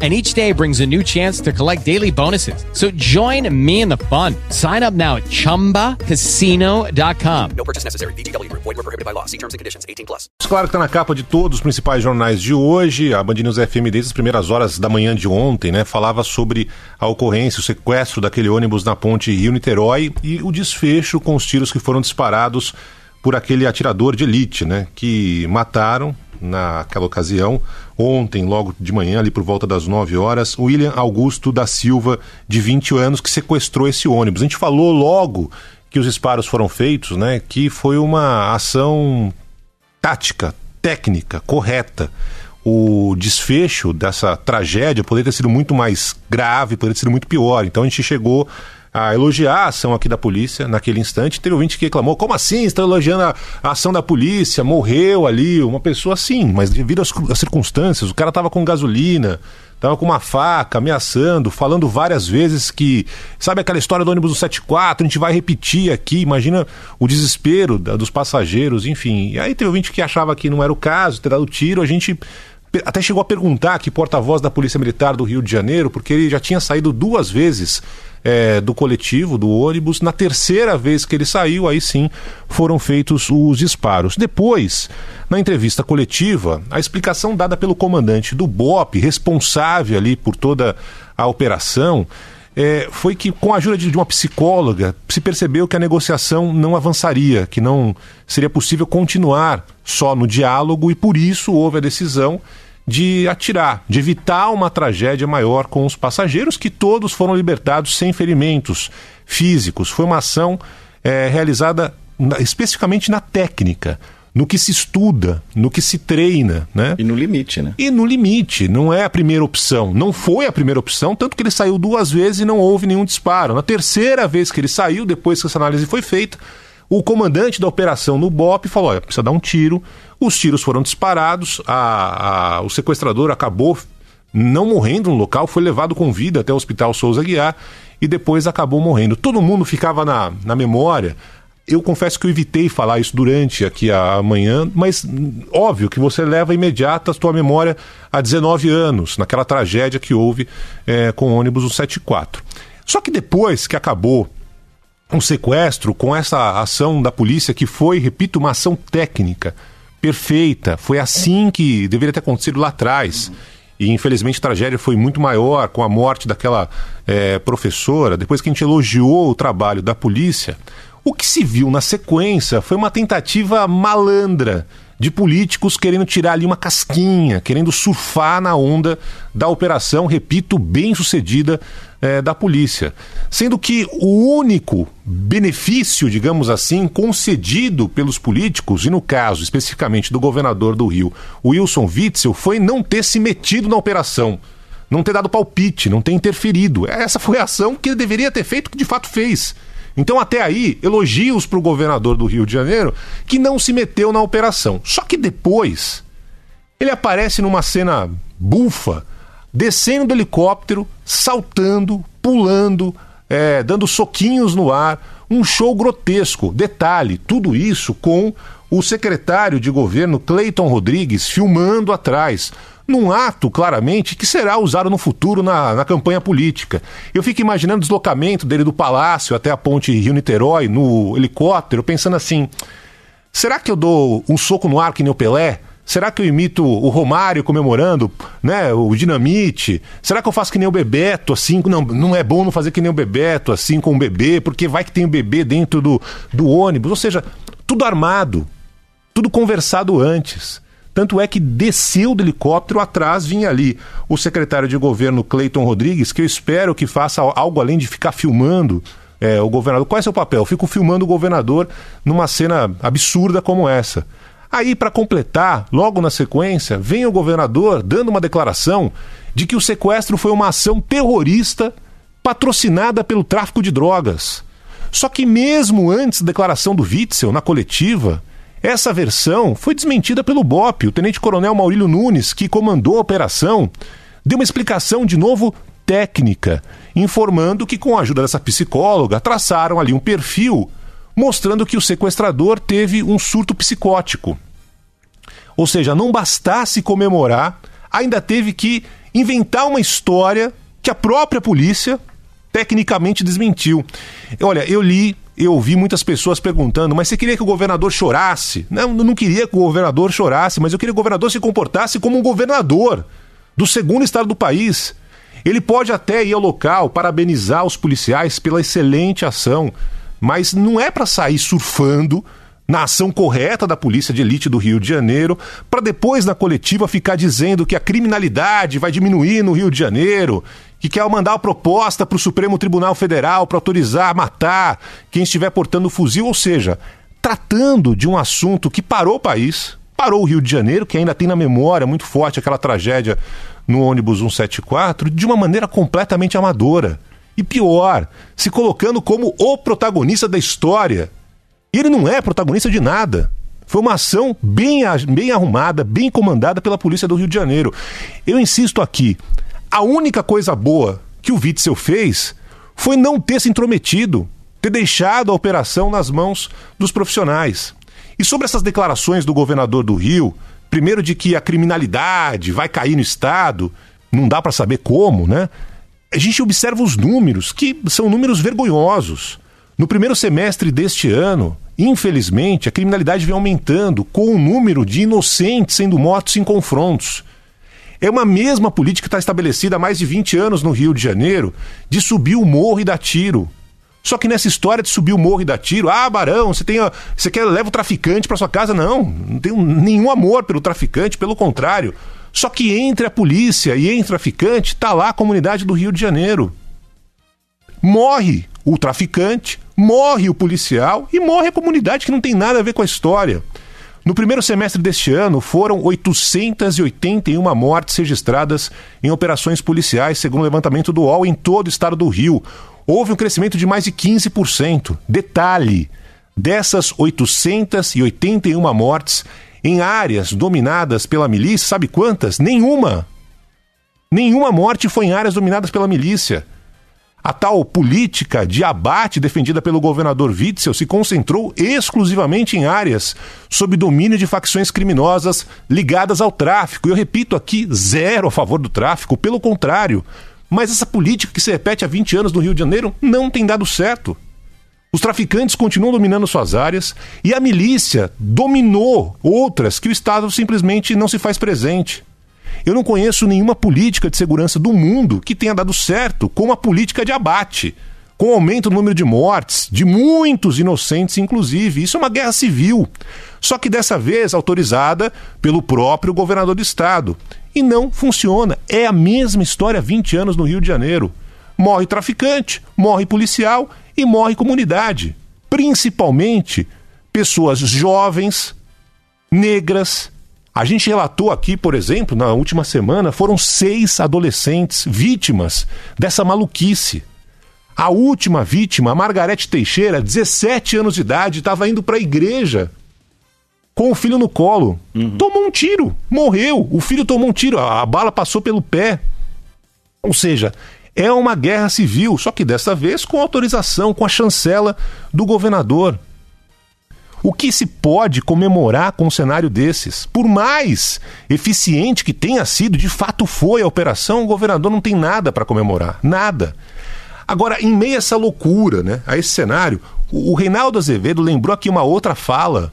And each day brings a new chance to collect daily bonuses. So join me in the fun. Sign up now at chumbacasino.com. No purchase necessary. VGW Group. Void were prohibited by law. See terms and conditions. 18 plus. Claro que tá na capa de todos os principais jornais de hoje. A Band News FM, desde as primeiras horas da manhã de ontem, né, falava sobre a ocorrência, o sequestro daquele ônibus na ponte Rio-Niterói e o desfecho com os tiros que foram disparados por aquele atirador de elite, né, que mataram naquela ocasião, ontem, logo de manhã, ali por volta das 9 horas, William Augusto da Silva, de 20 anos, que sequestrou esse ônibus. A gente falou logo que os disparos foram feitos, né, que foi uma ação tática, técnica, correta. O desfecho dessa tragédia poderia ter sido muito mais grave, poderia ter sido muito pior. Então a gente chegou a elogiar a ação aqui da polícia naquele instante. Teve ouvinte que reclamou: como assim? Estão elogiando a, a, ação da polícia? Morreu ali uma pessoa sim, mas devido às, às circunstâncias, o cara estava com gasolina, estava com uma faca, ameaçando, falando várias vezes que. Sabe aquela história do ônibus do 74? A gente vai repetir aqui. Imagina o desespero da, dos passageiros, enfim. E aí teve ouvinte que achava que não era o caso, ter dado tiro. A gente até chegou a perguntar que porta-voz da Polícia Militar do Rio de Janeiro, porque ele já tinha saído duas vezes é, do coletivo, do ônibus. Na terceira vez que ele saiu, aí sim foram feitos os disparos. Depois, na entrevista coletiva, a explicação dada pelo comandante do BOP, responsável ali por toda a operação, é, foi que, com a ajuda de, de uma psicóloga, se percebeu que a negociação não avançaria, que não seria possível continuar só no diálogo e por isso houve a decisão de atirar, de evitar uma tragédia maior com os passageiros, que todos foram libertados sem ferimentos físicos. Foi uma ação é, realizada na, especificamente na técnica no que se estuda, no que se treina, né? E no limite, né? E no limite, não é a primeira opção. Não foi a primeira opção, tanto que ele saiu duas vezes e não houve nenhum disparo. Na terceira vez que ele saiu, depois que essa análise foi feita, o comandante da operação no BOP falou: olha, precisa dar um tiro. Os tiros foram disparados, a, a, o sequestrador acabou não morrendo no local, foi levado com vida até o Hospital Souza Guiar e depois acabou morrendo. Todo mundo ficava na, na memória. Eu confesso que eu evitei falar isso durante aqui a manhã, mas óbvio que você leva imediata a sua memória a 19 anos, naquela tragédia que houve é, com o ônibus 174. Só que depois que acabou um sequestro com essa ação da polícia que foi, repito, uma ação técnica perfeita. Foi assim que deveria ter acontecido lá atrás. E infelizmente a tragédia foi muito maior com a morte daquela é, professora. Depois que a gente elogiou o trabalho da polícia, o que se viu na sequência foi uma tentativa malandra de políticos querendo tirar ali uma casquinha, querendo surfar na onda da operação, repito, bem sucedida é, da polícia. Sendo que o único benefício, digamos assim, concedido pelos políticos, e no caso especificamente do governador do Rio, Wilson Witzel, foi não ter se metido na operação. Não ter dado palpite, não ter interferido. Essa foi a ação que ele deveria ter feito, que de fato fez. Então, até aí, elogios para o governador do Rio de Janeiro, que não se meteu na operação. Só que depois, ele aparece numa cena bufa, descendo do helicóptero, saltando, pulando, é, dando soquinhos no ar, Um show grotesco. Detalhe, tudo isso com o secretário de governo Cleiton Rodrigues filmando atrás num ato, claramente, que será usado no futuro na, na campanha política. Eu fico imaginando o deslocamento dele do palácio até a ponte Rio-Niterói, no helicóptero, pensando assim: será que eu dou um soco no ar que nem o Pelé? Será que eu imito o Romário comemorando, né, o Dinamite? Será que eu faço que nem o Bebeto, assim? Não, não é bom não fazer que nem o Bebeto, assim, com o bebê, porque vai que tem o bebê dentro do, do ônibus. Ou seja, tudo armado, tudo conversado antes. Tanto é que desceu do helicóptero, atrás vinha ali o secretário de governo Cleiton Rodrigues, que eu espero que faça algo além de ficar filmando é, o governador. Qual é seu papel? Eu fico filmando o governador numa cena absurda como essa. Aí, para completar, logo na sequência, vem o governador dando uma declaração de que o sequestro foi uma ação terrorista patrocinada pelo tráfico de drogas. Só que mesmo antes da declaração do Witzel na coletiva, essa versão foi desmentida pelo BOP, o tenente-coronel Maurílio Nunes, que comandou a operação, deu uma explicação de novo técnica, informando que com a ajuda dessa psicóloga traçaram ali um perfil mostrando que o sequestrador teve um surto psicótico. Ou seja, não bastasse comemorar, ainda teve que inventar uma história que a própria polícia tecnicamente desmentiu. Olha, eu li eu ouvi muitas pessoas perguntando, mas você queria que o governador chorasse? Não, eu não queria que o governador chorasse, mas eu queria que o governador se comportasse como um governador do segundo estado do país. Ele pode até ir ao local parabenizar os policiais pela excelente ação, mas não é para sair surfando na ação correta da polícia de elite do Rio de Janeiro, para depois na coletiva ficar dizendo que a criminalidade vai diminuir no Rio de Janeiro, que quer mandar a proposta para o Supremo Tribunal Federal para autorizar matar quem estiver portando fuzil, ou seja, tratando de um assunto que parou o país, parou o Rio de Janeiro, que ainda tem na memória muito forte aquela tragédia no ônibus 174, de uma maneira completamente amadora. E pior, se colocando como o protagonista da história, e ele não é protagonista de nada. Foi uma ação bem, bem arrumada, bem comandada pela polícia do Rio de Janeiro. Eu insisto aqui, a única coisa boa que o Witzel fez foi não ter se intrometido, ter deixado a operação nas mãos dos profissionais. E sobre essas declarações do governador do Rio, primeiro de que a criminalidade vai cair no estado, não dá para saber como, né? A gente observa os números, que são números vergonhosos. No primeiro semestre deste ano, infelizmente, a criminalidade vem aumentando, com o número de inocentes sendo mortos em confrontos. É uma mesma política que está estabelecida há mais de 20 anos no Rio de Janeiro, de subir o morro e dar tiro. Só que nessa história de subir o morro e dar tiro, ah, Barão, você tem, você quer leva o traficante para sua casa? Não, não tenho nenhum amor pelo traficante, pelo contrário. Só que entre a polícia e entre o traficante, está lá a comunidade do Rio de Janeiro. Morre o traficante, morre o policial e morre a comunidade que não tem nada a ver com a história. No primeiro semestre deste ano, foram 881 mortes registradas em operações policiais, segundo o levantamento do UOL, em todo o estado do Rio. Houve um crescimento de mais de 15%. Detalhe: dessas 881 mortes em áreas dominadas pela milícia, sabe quantas? Nenhuma! Nenhuma morte foi em áreas dominadas pela milícia. A tal política de abate defendida pelo governador Witzel se concentrou exclusivamente em áreas sob domínio de facções criminosas ligadas ao tráfico. E eu repito aqui, zero a favor do tráfico, pelo contrário. Mas essa política que se repete há 20 anos no Rio de Janeiro não tem dado certo. Os traficantes continuam dominando suas áreas e a milícia dominou outras que o Estado simplesmente não se faz presente. Eu não conheço nenhuma política de segurança do mundo que tenha dado certo com a política de abate, com aumento do número de mortes, de muitos inocentes, inclusive. Isso é uma guerra civil. Só que dessa vez autorizada pelo próprio governador do estado. E não funciona. É a mesma história há 20 anos no Rio de Janeiro. Morre traficante, morre policial e morre comunidade. Principalmente pessoas jovens, negras, a gente relatou aqui, por exemplo, na última semana, foram seis adolescentes vítimas dessa maluquice. A última vítima, a Margarete Teixeira, 17 anos de idade, estava indo para a igreja com o filho no colo. Uhum. Tomou um tiro, morreu. O filho tomou um tiro, a bala passou pelo pé. Ou seja, É uma guerra civil, só que dessa vez com autorização, com a chancela do governador. O que se pode comemorar com um cenário desses? Por mais eficiente que tenha sido, de fato foi a operação, o governador não tem nada para comemorar. Nada. Agora, em meio a essa loucura, né, a esse cenário, o, o Reinaldo Azevedo lembrou aqui uma outra fala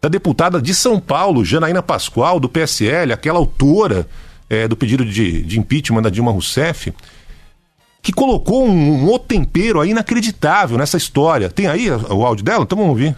da deputada de São Paulo, Janaína Pascoal, do PSL, aquela autora é, do pedido de, de, impeachment da Dilma Rousseff, que colocou um, um outro tempero aí inacreditável nessa história. Tem aí o áudio dela? Então vamos ouvir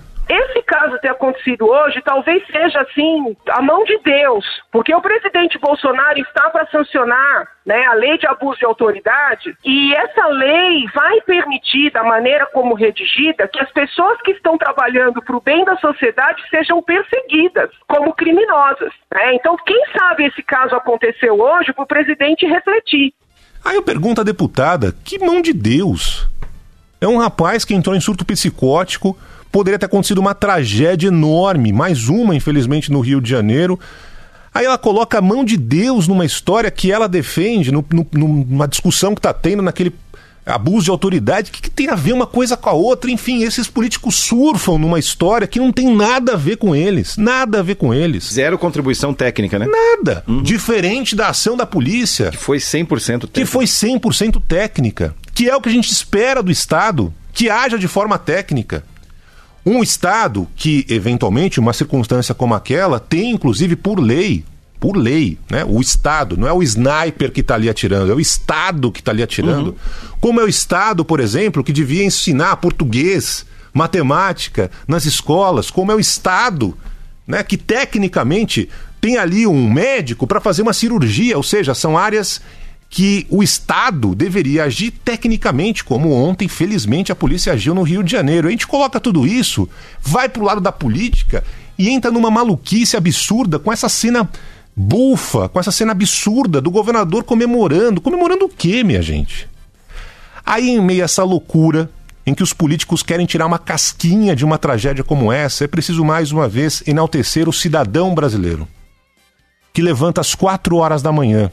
caso ter acontecido hoje, talvez seja assim a mão de Deus, porque o presidente Bolsonaro está para sancionar né, a lei de abuso de autoridade e essa lei vai permitir, da maneira como redigida, que as pessoas que estão trabalhando para o bem da sociedade sejam perseguidas como criminosas. Né? Então, quem sabe esse caso aconteceu hoje para o presidente refletir. Aí eu pergunto à deputada: que mão de Deus? É um rapaz que entrou em surto psicótico poderia ter acontecido uma tragédia enorme, mais uma, infelizmente, no Rio de Janeiro. Aí ela coloca a mão de Deus numa história que ela defende, no, no, numa discussão que está tendo naquele abuso de autoridade. O que, que, tem a ver uma coisa com a outra? Enfim, esses políticos surfam numa história que não tem nada a ver com eles. Nada a ver com eles. Zero contribuição técnica, né? Nada. Uhum. Diferente da ação da polícia. Que foi 100% técnica. Que foi 100% técnica. Que é o que a gente espera do Estado. Que haja de forma técnica. Um Estado que, eventualmente, uma circunstância como aquela, tem, inclusive, por lei, por lei, né? O Estado, não é o sniper que está ali atirando, é o Estado que está ali atirando. Uhum. Como é o Estado, por exemplo, que devia ensinar português, matemática nas escolas, como é o Estado, né? Que tecnicamente tem ali um médico para fazer uma cirurgia, ou seja, são áreas que o Estado deveria agir tecnicamente, como ontem, felizmente, a polícia agiu no Rio de Janeiro. A gente coloca tudo isso, vai para o lado da política e entra numa maluquice absurda com essa cena bufa, com essa cena absurda do governador comemorando. Comemorando o quê, minha gente? Aí, em meio a essa loucura, em que os políticos querem tirar uma casquinha de uma tragédia como essa, é preciso mais uma vez enaltecer o cidadão brasileiro, que levanta às quatro horas da manhã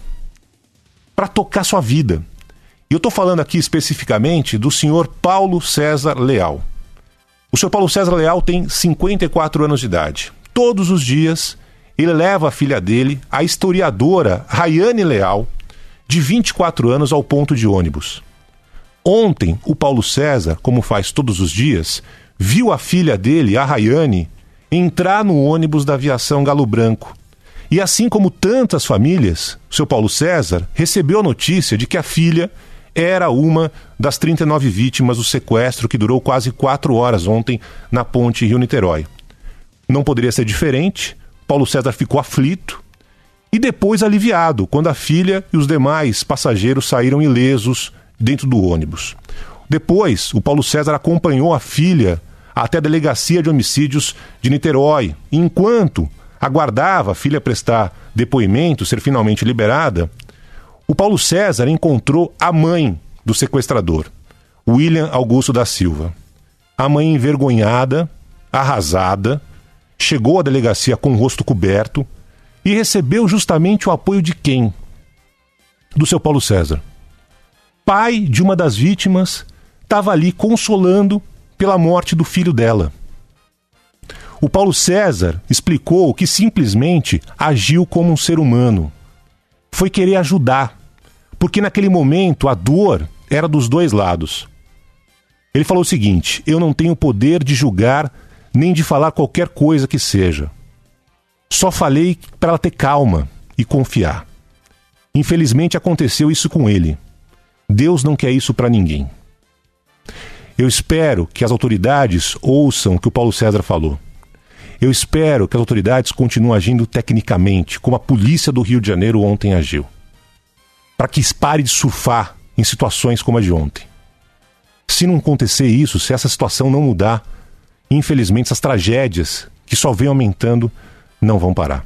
para tocar sua vida. E eu estou falando aqui especificamente do senhor Paulo César Leal. O senhor Paulo César Leal tem 54 anos de idade. Todos os dias ele leva a filha dele, a historiadora Rayane Leal, de 24 anos, ao ponto de ônibus. Ontem, o Paulo César, como faz todos os dias, viu a filha dele, a Rayane, entrar no ônibus da aviação Galo Branco e assim como tantas famílias, seu Paulo César recebeu a notícia de que a filha era uma das 39 vítimas do sequestro que durou quase quatro horas ontem na ponte Rio-Niterói. Não poderia ser diferente, Paulo César ficou aflito e depois aliviado quando a filha e os demais passageiros saíram ilesos dentro do ônibus. Depois, o Paulo César acompanhou a filha até a delegacia de homicídios de Niterói, enquanto aguardava a filha prestar depoimento, ser finalmente liberada, o Paulo César encontrou a mãe do sequestrador, William Augusto da Silva. A mãe envergonhada, arrasada, chegou à delegacia com o rosto coberto e recebeu justamente o apoio de quem? Do seu Paulo César. Pai de uma das vítimas estava ali consolando pela morte do filho dela. O Paulo César explicou que simplesmente agiu como um ser humano. Foi querer ajudar, porque naquele momento a dor era dos dois lados. Ele falou o seguinte: Eu não tenho poder de julgar nem de falar qualquer coisa que seja. Só falei para ela ter calma e confiar. Infelizmente aconteceu isso com ele. Deus não quer isso para ninguém. Eu espero que as autoridades ouçam o que o Paulo César falou. Eu espero que as autoridades continuem agindo tecnicamente, como a polícia do Rio de Janeiro ontem agiu. Para que pare de surfar em situações como a de ontem. Se não acontecer isso, se essa situação não mudar, infelizmente essas tragédias que só vêm aumentando não vão parar.